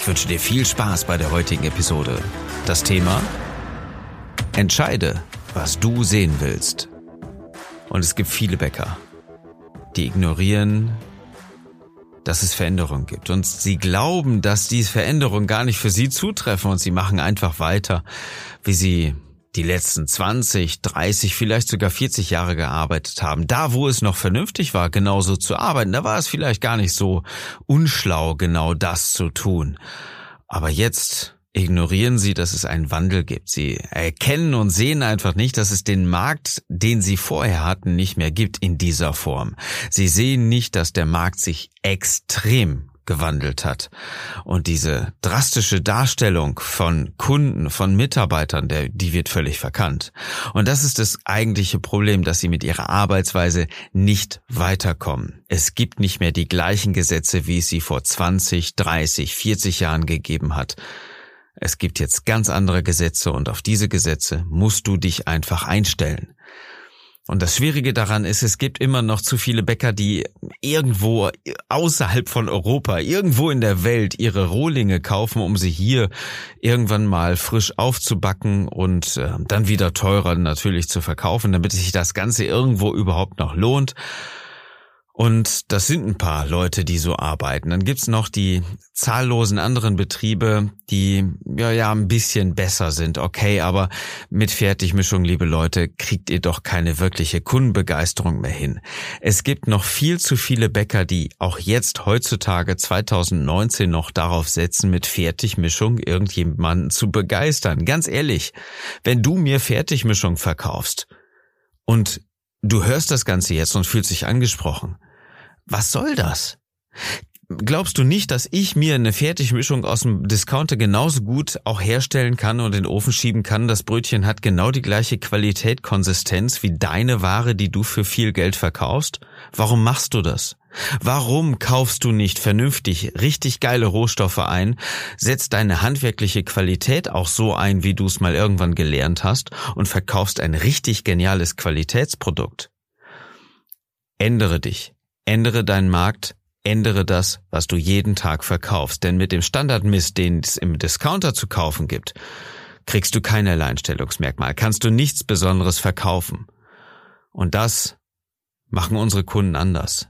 Ich wünsche dir viel Spaß bei der heutigen Episode. Das Thema? Entscheide, was du sehen willst. Und es gibt viele Bäcker, die ignorieren dass es Veränderungen gibt. Und sie glauben, dass diese Veränderungen gar nicht für sie zutreffen und sie machen einfach weiter, wie sie die letzten 20, 30, vielleicht sogar 40 Jahre gearbeitet haben. Da, wo es noch vernünftig war, genauso zu arbeiten, da war es vielleicht gar nicht so unschlau, genau das zu tun. Aber jetzt ignorieren sie, dass es einen Wandel gibt. Sie erkennen und sehen einfach nicht, dass es den Markt, den sie vorher hatten, nicht mehr gibt in dieser Form. Sie sehen nicht, dass der Markt sich extrem gewandelt hat. Und diese drastische Darstellung von Kunden, von Mitarbeitern, der, die wird völlig verkannt. Und das ist das eigentliche Problem, dass sie mit ihrer Arbeitsweise nicht weiterkommen. Es gibt nicht mehr die gleichen Gesetze, wie es sie vor 20, 30, 40 Jahren gegeben hat. Es gibt jetzt ganz andere Gesetze und auf diese Gesetze musst du dich einfach einstellen. Und das Schwierige daran ist, es gibt immer noch zu viele Bäcker, die irgendwo außerhalb von Europa, irgendwo in der Welt ihre Rohlinge kaufen, um sie hier irgendwann mal frisch aufzubacken und äh, dann wieder teurer natürlich zu verkaufen, damit sich das Ganze irgendwo überhaupt noch lohnt. Und das sind ein paar Leute, die so arbeiten. Dann gibt's noch die zahllosen anderen Betriebe, die ja ja ein bisschen besser sind. Okay, aber mit Fertigmischung, liebe Leute, kriegt ihr doch keine wirkliche Kundenbegeisterung mehr hin. Es gibt noch viel zu viele Bäcker, die auch jetzt heutzutage 2019 noch darauf setzen, mit Fertigmischung irgendjemanden zu begeistern. Ganz ehrlich, wenn du mir Fertigmischung verkaufst und du hörst das Ganze jetzt und fühlst dich angesprochen, was soll das? Glaubst du nicht, dass ich mir eine Fertigmischung aus dem Discounter genauso gut auch herstellen kann und in den Ofen schieben kann? Das Brötchen hat genau die gleiche Qualität, Konsistenz wie deine Ware, die du für viel Geld verkaufst? Warum machst du das? Warum kaufst du nicht vernünftig richtig geile Rohstoffe ein, setzt deine handwerkliche Qualität auch so ein, wie du es mal irgendwann gelernt hast und verkaufst ein richtig geniales Qualitätsprodukt? Ändere dich. Ändere deinen Markt, ändere das, was du jeden Tag verkaufst. Denn mit dem Standardmist, den es im Discounter zu kaufen gibt, kriegst du kein Alleinstellungsmerkmal, kannst du nichts Besonderes verkaufen. Und das machen unsere Kunden anders.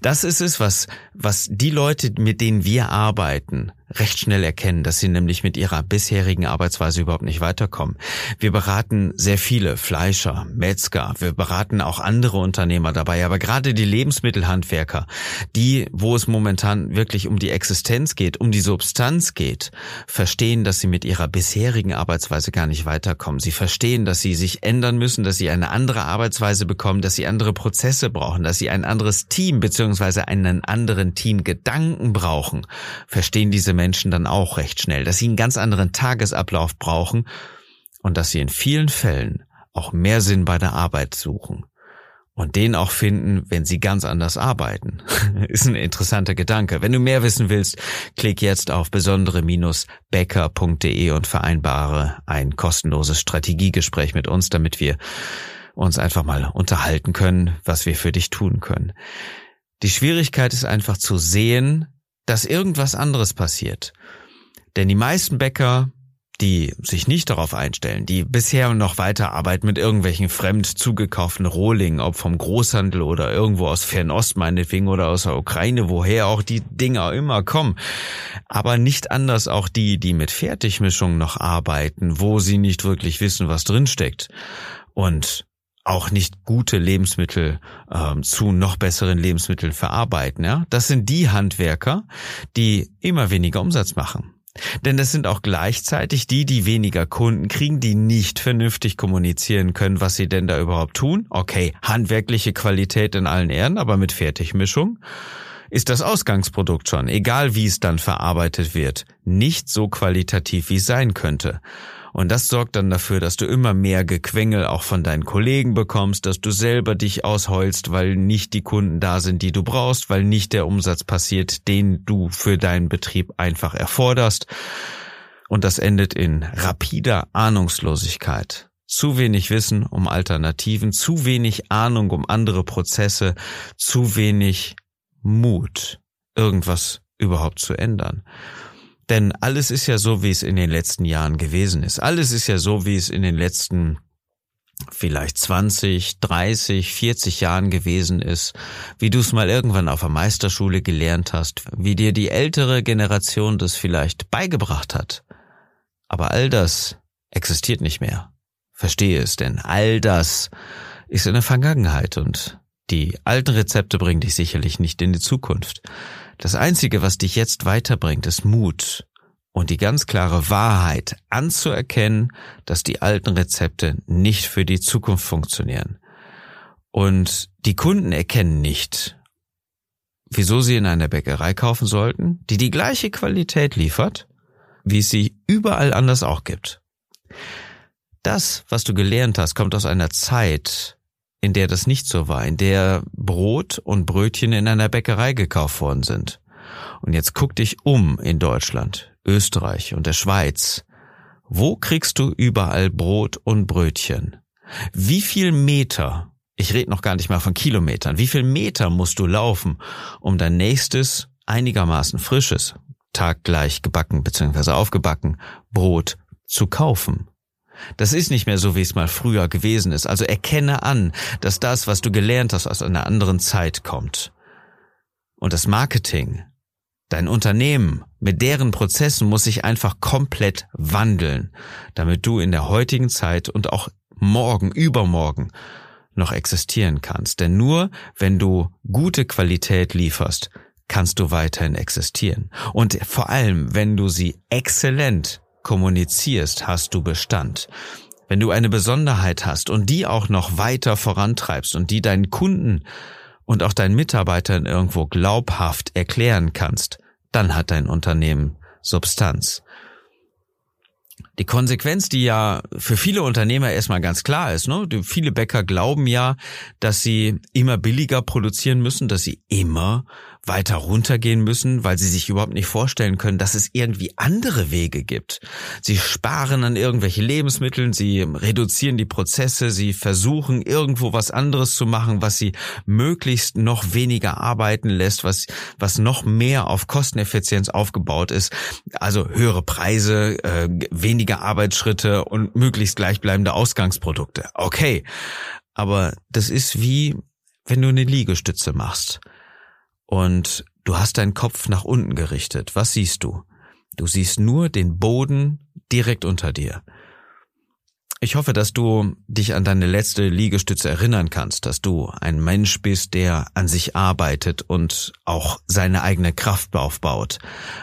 Das ist es, was, was die Leute, mit denen wir arbeiten, recht schnell erkennen, dass sie nämlich mit ihrer bisherigen Arbeitsweise überhaupt nicht weiterkommen. Wir beraten sehr viele Fleischer, Metzger, wir beraten auch andere Unternehmer dabei, aber gerade die Lebensmittelhandwerker, die, wo es momentan wirklich um die Existenz geht, um die Substanz geht, verstehen, dass sie mit ihrer bisherigen Arbeitsweise gar nicht weiterkommen. Sie verstehen, dass sie sich ändern müssen, dass sie eine andere Arbeitsweise bekommen, dass sie andere Prozesse brauchen, dass sie ein anderes Team beziehungsweise einen anderen Teamgedanken brauchen. Verstehen diese Menschen dann auch recht schnell, dass sie einen ganz anderen Tagesablauf brauchen und dass sie in vielen Fällen auch mehr Sinn bei der Arbeit suchen. Und den auch finden, wenn sie ganz anders arbeiten. Ist ein interessanter Gedanke. Wenn du mehr wissen willst, klick jetzt auf besondere-becker.de und vereinbare ein kostenloses Strategiegespräch mit uns, damit wir uns einfach mal unterhalten können, was wir für dich tun können. Die Schwierigkeit ist einfach zu sehen, dass irgendwas anderes passiert. Denn die meisten Bäcker, die sich nicht darauf einstellen, die bisher noch weiter arbeiten mit irgendwelchen fremd zugekauften Rohlingen, ob vom Großhandel oder irgendwo aus Fernost meinetwegen oder aus der Ukraine, woher auch die Dinger immer kommen. Aber nicht anders auch die, die mit Fertigmischungen noch arbeiten, wo sie nicht wirklich wissen, was drinsteckt. Und auch nicht gute Lebensmittel ähm, zu noch besseren Lebensmitteln verarbeiten. Ja? Das sind die Handwerker, die immer weniger Umsatz machen. Denn das sind auch gleichzeitig die, die weniger Kunden kriegen, die nicht vernünftig kommunizieren können, was sie denn da überhaupt tun. Okay, handwerkliche Qualität in allen Ehren, aber mit Fertigmischung ist das Ausgangsprodukt schon, egal wie es dann verarbeitet wird, nicht so qualitativ, wie es sein könnte. Und das sorgt dann dafür, dass du immer mehr Gequengel auch von deinen Kollegen bekommst, dass du selber dich ausheulst, weil nicht die Kunden da sind, die du brauchst, weil nicht der Umsatz passiert, den du für deinen Betrieb einfach erforderst. Und das endet in rapider Ahnungslosigkeit. Zu wenig Wissen um Alternativen, zu wenig Ahnung um andere Prozesse, zu wenig Mut, irgendwas überhaupt zu ändern. Denn alles ist ja so, wie es in den letzten Jahren gewesen ist. Alles ist ja so, wie es in den letzten vielleicht 20, 30, 40 Jahren gewesen ist, wie du es mal irgendwann auf der Meisterschule gelernt hast, wie dir die ältere Generation das vielleicht beigebracht hat. Aber all das existiert nicht mehr. Verstehe es, denn all das ist in der Vergangenheit und die alten Rezepte bringen dich sicherlich nicht in die Zukunft. Das Einzige, was dich jetzt weiterbringt, ist Mut und die ganz klare Wahrheit anzuerkennen, dass die alten Rezepte nicht für die Zukunft funktionieren. Und die Kunden erkennen nicht, wieso sie in einer Bäckerei kaufen sollten, die die gleiche Qualität liefert, wie es sie überall anders auch gibt. Das, was du gelernt hast, kommt aus einer Zeit, in der das nicht so war, in der Brot und Brötchen in einer Bäckerei gekauft worden sind. Und jetzt guck dich um in Deutschland, Österreich und der Schweiz. Wo kriegst du überall Brot und Brötchen? Wie viel Meter, ich rede noch gar nicht mal von Kilometern, wie viel Meter musst du laufen, um dein nächstes einigermaßen frisches, taggleich gebacken bzw. aufgebacken Brot zu kaufen? Das ist nicht mehr so, wie es mal früher gewesen ist. Also erkenne an, dass das, was du gelernt hast, aus einer anderen Zeit kommt. Und das Marketing, dein Unternehmen, mit deren Prozessen muss sich einfach komplett wandeln, damit du in der heutigen Zeit und auch morgen, übermorgen noch existieren kannst. Denn nur wenn du gute Qualität lieferst, kannst du weiterhin existieren. Und vor allem, wenn du sie exzellent kommunizierst, hast du Bestand. Wenn du eine Besonderheit hast und die auch noch weiter vorantreibst und die deinen Kunden und auch deinen Mitarbeitern irgendwo glaubhaft erklären kannst, dann hat dein Unternehmen Substanz. Die Konsequenz, die ja für viele Unternehmer erstmal ganz klar ist, ne? Viele Bäcker glauben ja, dass sie immer billiger produzieren müssen, dass sie immer weiter runtergehen müssen, weil sie sich überhaupt nicht vorstellen können, dass es irgendwie andere Wege gibt. Sie sparen an irgendwelche Lebensmitteln, sie reduzieren die Prozesse, sie versuchen irgendwo was anderes zu machen, was sie möglichst noch weniger arbeiten lässt, was, was noch mehr auf Kosteneffizienz aufgebaut ist. Also höhere Preise, äh, weniger Arbeitsschritte und möglichst gleichbleibende Ausgangsprodukte. Okay. Aber das ist wie, wenn du eine Liegestütze machst und du hast deinen Kopf nach unten gerichtet. Was siehst du? Du siehst nur den Boden direkt unter dir. Ich hoffe, dass du dich an deine letzte Liegestütze erinnern kannst, dass du ein Mensch bist, der an sich arbeitet und auch seine eigene Kraft aufbaut.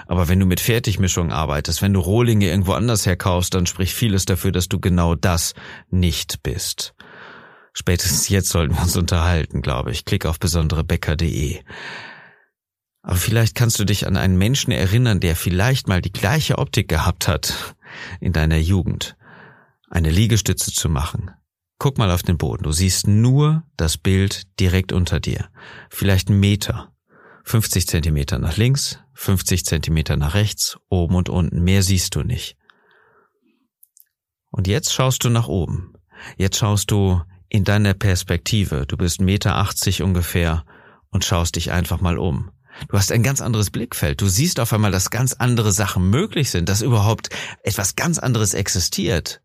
Aber wenn du mit Fertigmischung arbeitest, wenn du Rohlinge irgendwo anders herkaufst, dann spricht vieles dafür, dass du genau das nicht bist. Spätestens jetzt sollten wir uns unterhalten, glaube ich. Klick auf besonderebäcker.de. Aber vielleicht kannst du dich an einen Menschen erinnern, der vielleicht mal die gleiche Optik gehabt hat in deiner Jugend. Eine Liegestütze zu machen. Guck mal auf den Boden. Du siehst nur das Bild direkt unter dir. Vielleicht einen Meter. 50 Zentimeter nach links, 50 Zentimeter nach rechts, oben und unten. Mehr siehst du nicht. Und jetzt schaust du nach oben. Jetzt schaust du in deiner Perspektive. Du bist Meter 80 ungefähr und schaust dich einfach mal um. Du hast ein ganz anderes Blickfeld. Du siehst auf einmal, dass ganz andere Sachen möglich sind, dass überhaupt etwas ganz anderes existiert.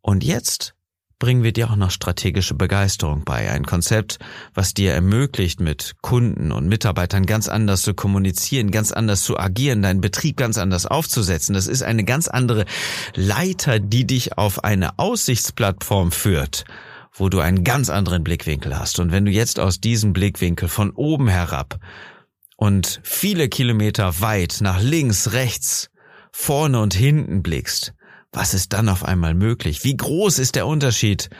Und jetzt bringen wir dir auch noch strategische Begeisterung bei. Ein Konzept, was dir ermöglicht, mit Kunden und Mitarbeitern ganz anders zu kommunizieren, ganz anders zu agieren, deinen Betrieb ganz anders aufzusetzen. Das ist eine ganz andere Leiter, die dich auf eine Aussichtsplattform führt wo du einen ganz anderen Blickwinkel hast. Und wenn du jetzt aus diesem Blickwinkel von oben herab und viele Kilometer weit nach links, rechts, vorne und hinten blickst, was ist dann auf einmal möglich? Wie groß ist der Unterschied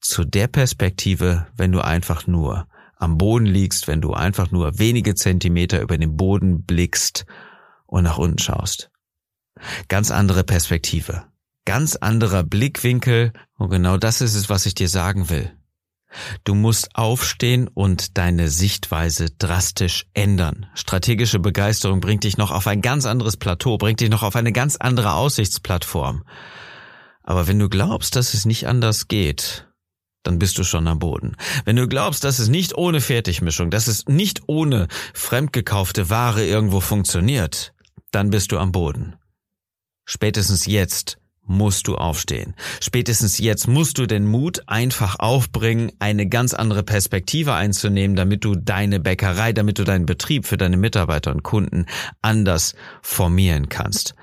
zu der Perspektive, wenn du einfach nur am Boden liegst, wenn du einfach nur wenige Zentimeter über den Boden blickst und nach unten schaust. Ganz andere Perspektive, ganz anderer Blickwinkel und genau das ist es, was ich dir sagen will. Du musst aufstehen und deine Sichtweise drastisch ändern. Strategische Begeisterung bringt dich noch auf ein ganz anderes Plateau, bringt dich noch auf eine ganz andere Aussichtsplattform. Aber wenn du glaubst, dass es nicht anders geht, dann bist du schon am Boden. Wenn du glaubst, dass es nicht ohne Fertigmischung, dass es nicht ohne fremdgekaufte Ware irgendwo funktioniert, dann bist du am Boden. Spätestens jetzt musst du aufstehen. Spätestens jetzt musst du den Mut einfach aufbringen, eine ganz andere Perspektive einzunehmen, damit du deine Bäckerei, damit du deinen Betrieb für deine Mitarbeiter und Kunden anders formieren kannst.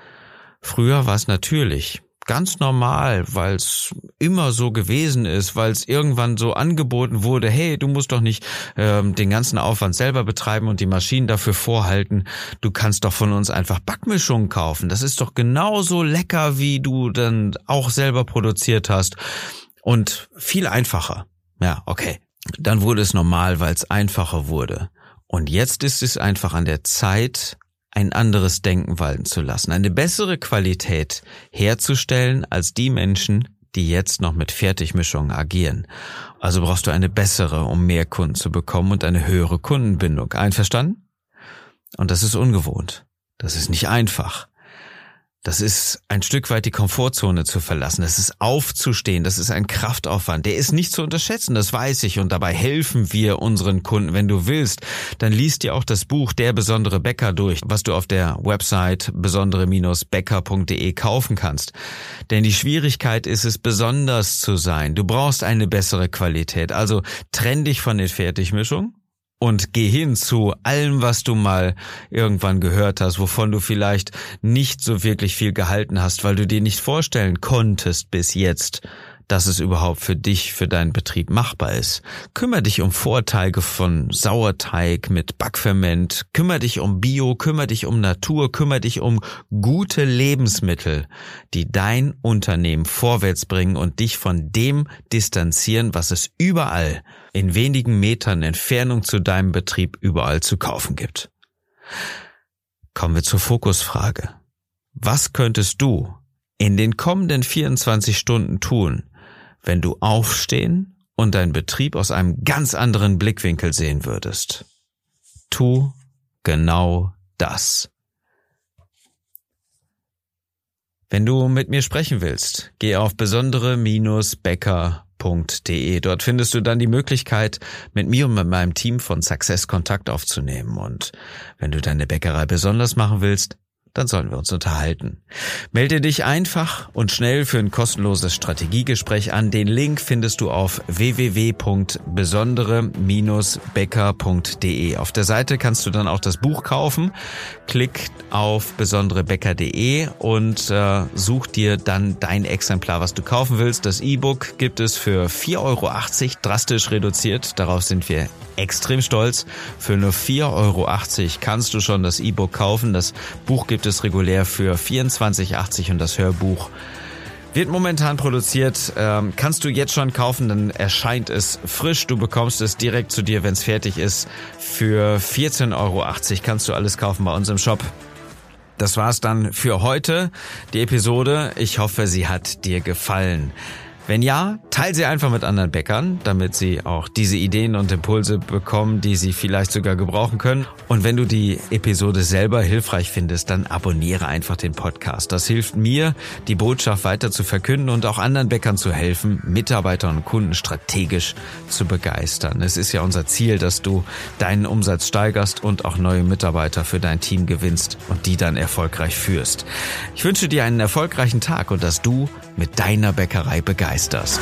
Früher war es natürlich ganz normal, weil es immer so gewesen ist, weil es irgendwann so angeboten wurde, hey, du musst doch nicht ähm, den ganzen Aufwand selber betreiben und die Maschinen dafür vorhalten, du kannst doch von uns einfach Backmischungen kaufen. Das ist doch genauso lecker, wie du dann auch selber produziert hast und viel einfacher. Ja, okay. Dann wurde es normal, weil es einfacher wurde. Und jetzt ist es einfach an der Zeit, ein anderes Denken walten zu lassen, eine bessere Qualität herzustellen als die Menschen, die jetzt noch mit Fertigmischungen agieren. Also brauchst du eine bessere, um mehr Kunden zu bekommen und eine höhere Kundenbindung. Einverstanden? Und das ist ungewohnt. Das ist nicht einfach. Das ist ein Stück weit die Komfortzone zu verlassen. Das ist aufzustehen. Das ist ein Kraftaufwand. Der ist nicht zu unterschätzen. Das weiß ich. Und dabei helfen wir unseren Kunden. Wenn du willst, dann liest dir auch das Buch Der besondere Bäcker durch, was du auf der Website besondere-bäcker.de kaufen kannst. Denn die Schwierigkeit ist es, besonders zu sein. Du brauchst eine bessere Qualität. Also trenn dich von den Fertigmischungen und geh hin zu allem, was du mal irgendwann gehört hast, wovon du vielleicht nicht so wirklich viel gehalten hast, weil du dir nicht vorstellen konntest bis jetzt, dass es überhaupt für dich, für deinen Betrieb machbar ist. Kümmer dich um Vorteile von Sauerteig mit Backferment, kümmer dich um Bio, kümmer dich um Natur, kümmer dich um gute Lebensmittel, die dein Unternehmen vorwärts bringen und dich von dem distanzieren, was es überall in wenigen Metern Entfernung zu deinem Betrieb überall zu kaufen gibt. Kommen wir zur Fokusfrage. Was könntest du in den kommenden 24 Stunden tun, wenn du aufstehen und deinen Betrieb aus einem ganz anderen Blickwinkel sehen würdest. Tu genau das. Wenn du mit mir sprechen willst, geh auf besondere-becker.de. Dort findest du dann die Möglichkeit, mit mir und mit meinem Team von Success Kontakt aufzunehmen. Und wenn du deine Bäckerei besonders machen willst, dann sollen wir uns unterhalten. Melde dich einfach und schnell für ein kostenloses Strategiegespräch an. Den Link findest du auf www.besondere-becker.de. Auf der Seite kannst du dann auch das Buch kaufen. Klick auf besonderebecker.de und äh, such dir dann dein Exemplar, was du kaufen willst. Das E-Book gibt es für 4,80 Euro, drastisch reduziert. Darauf sind wir extrem stolz. Für nur 4,80 Euro kannst du schon das E-Book kaufen. Das Buch gibt es regulär für 24,80 und das Hörbuch wird momentan produziert. Ähm, kannst du jetzt schon kaufen, dann erscheint es frisch. Du bekommst es direkt zu dir, wenn es fertig ist. Für 14,80 Euro kannst du alles kaufen bei uns im Shop. Das war's dann für heute, die Episode. Ich hoffe, sie hat dir gefallen. Wenn ja, teil sie einfach mit anderen Bäckern, damit sie auch diese Ideen und Impulse bekommen, die sie vielleicht sogar gebrauchen können. Und wenn du die Episode selber hilfreich findest, dann abonniere einfach den Podcast. Das hilft mir, die Botschaft weiter zu verkünden und auch anderen Bäckern zu helfen, Mitarbeiter und Kunden strategisch zu begeistern. Es ist ja unser Ziel, dass du deinen Umsatz steigerst und auch neue Mitarbeiter für dein Team gewinnst und die dann erfolgreich führst. Ich wünsche dir einen erfolgreichen Tag und dass du mit deiner Bäckerei begeisterst.